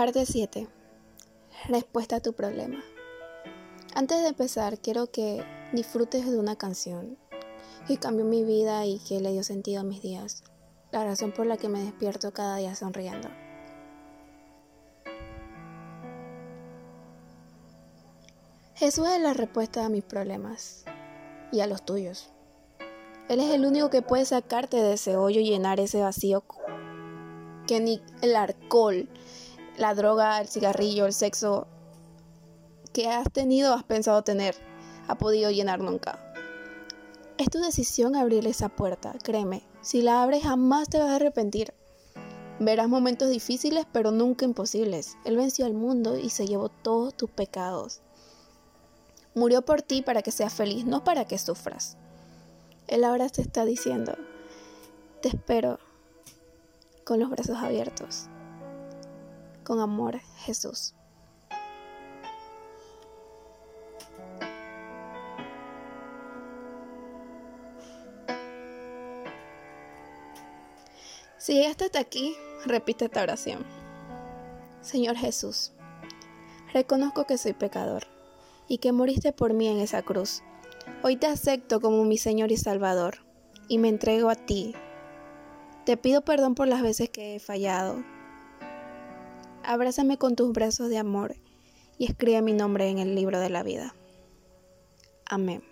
Parte 7. Respuesta a tu problema. Antes de empezar, quiero que disfrutes de una canción que cambió mi vida y que le dio sentido a mis días. La razón por la que me despierto cada día sonriendo. Jesús es la respuesta a mis problemas y a los tuyos. Él es el único que puede sacarte de ese hoyo y llenar ese vacío que ni el alcohol, la droga, el cigarrillo, el sexo que has tenido has pensado tener ha podido llenar nunca. Es tu decisión abrir esa puerta, créeme. Si la abres jamás te vas a arrepentir. Verás momentos difíciles pero nunca imposibles. Él venció al mundo y se llevó todos tus pecados. Murió por ti para que seas feliz, no para que sufras. Él ahora te está diciendo, te espero con los brazos abiertos. Con amor, Jesús. Si llegaste hasta aquí, repite esta oración. Señor Jesús, reconozco que soy pecador y que moriste por mí en esa cruz. Hoy te acepto como mi Señor y Salvador y me entrego a ti. Te pido perdón por las veces que he fallado. Abrázame con tus brazos de amor y escribe mi nombre en el libro de la vida. Amén.